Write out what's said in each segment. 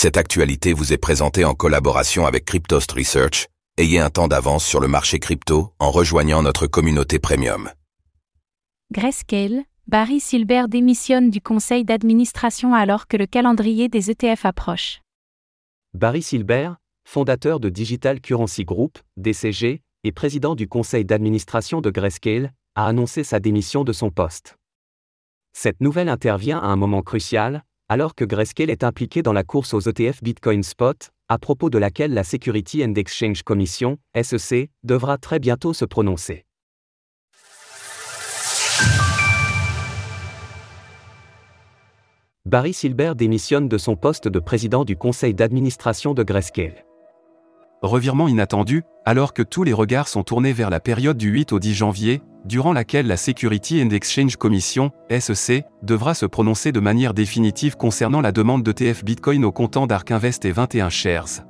Cette actualité vous est présentée en collaboration avec Cryptost Research. Ayez un temps d'avance sur le marché crypto en rejoignant notre communauté premium. Grayscale, Barry Silbert démissionne du conseil d'administration alors que le calendrier des ETF approche. Barry Silbert, fondateur de Digital Currency Group, DCG, et président du conseil d'administration de Grayscale, a annoncé sa démission de son poste. Cette nouvelle intervient à un moment crucial, alors que Grayscale est impliqué dans la course aux ETF Bitcoin Spot, à propos de laquelle la Security and Exchange Commission, SEC, devra très bientôt se prononcer. Barry Silbert démissionne de son poste de président du conseil d'administration de Grayscale. Revirement inattendu, alors que tous les regards sont tournés vers la période du 8 au 10 janvier, durant laquelle la Security and Exchange Commission, SEC, devra se prononcer de manière définitive concernant la demande d'ETF Bitcoin au comptant d'Ark Invest et 21 Shares.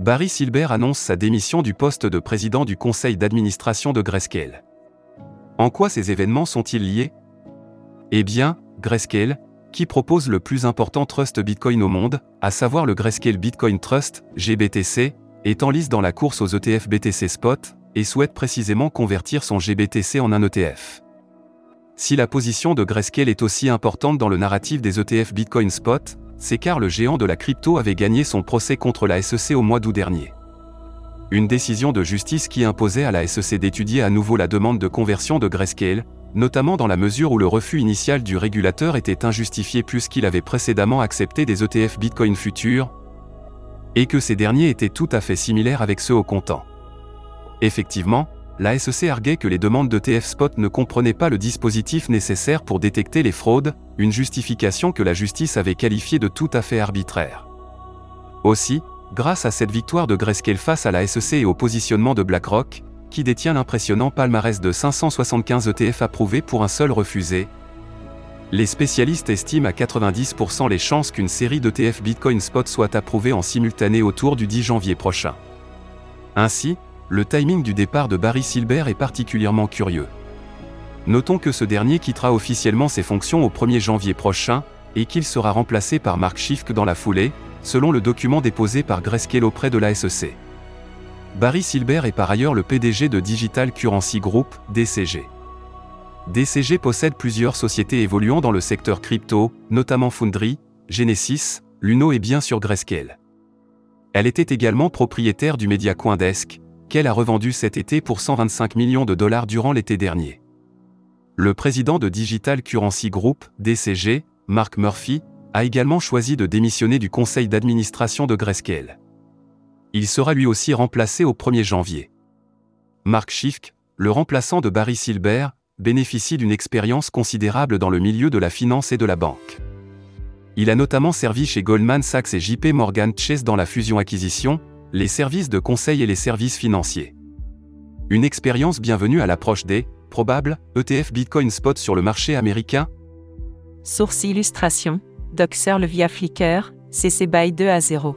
Barry Silbert annonce sa démission du poste de président du conseil d'administration de Grayscale. En quoi ces événements sont-ils liés? Eh bien, Grayscale, qui propose le plus important trust Bitcoin au monde, à savoir le Grayscale Bitcoin Trust, GBTC, est en lice dans la course aux ETF BTC Spot, et souhaite précisément convertir son GBTC en un ETF. Si la position de Grayscale est aussi importante dans le narratif des ETF Bitcoin Spot, c'est car le géant de la crypto avait gagné son procès contre la SEC au mois d'août dernier. Une décision de justice qui imposait à la SEC d'étudier à nouveau la demande de conversion de Grayscale, notamment dans la mesure où le refus initial du régulateur était injustifié plus qu'il avait précédemment accepté des ETF Bitcoin futurs, et que ces derniers étaient tout à fait similaires avec ceux au comptant. Effectivement, la SEC arguait que les demandes d'ETF Spot ne comprenaient pas le dispositif nécessaire pour détecter les fraudes, une justification que la justice avait qualifiée de tout à fait arbitraire. Aussi, grâce à cette victoire de Grayscale face à la SEC et au positionnement de BlackRock, qui détient l'impressionnant palmarès de 575 ETF approuvés pour un seul refusé, les spécialistes estiment à 90% les chances qu'une série d'ETF Bitcoin Spot soit approuvée en simultané autour du 10 janvier prochain. Ainsi, le timing du départ de Barry Silbert est particulièrement curieux. Notons que ce dernier quittera officiellement ses fonctions au 1er janvier prochain, et qu'il sera remplacé par Mark Schiffk dans la foulée, selon le document déposé par Grayscale auprès de la SEC. Barry Silbert est par ailleurs le PDG de Digital Currency Group, DCG. DCG possède plusieurs sociétés évoluant dans le secteur crypto, notamment Foundry, Genesis, Luno et bien sûr Grayscale. Elle était également propriétaire du média Coindesk, qu'elle a revendu cet été pour 125 millions de dollars durant l'été dernier. Le président de Digital Currency Group, DCG, Mark Murphy, a également choisi de démissionner du conseil d'administration de Grayscale. Il sera lui aussi remplacé au 1er janvier. Mark Schiffk, le remplaçant de Barry Silbert, bénéficie d'une expérience considérable dans le milieu de la finance et de la banque. Il a notamment servi chez Goldman Sachs et JP Morgan Chase dans la fusion-acquisition, les services de conseil et les services financiers. Une expérience bienvenue à l'approche des probables ETF Bitcoin Spot sur le marché américain Source illustration, Doc Searle via Flickr, CC BY 2 à 0.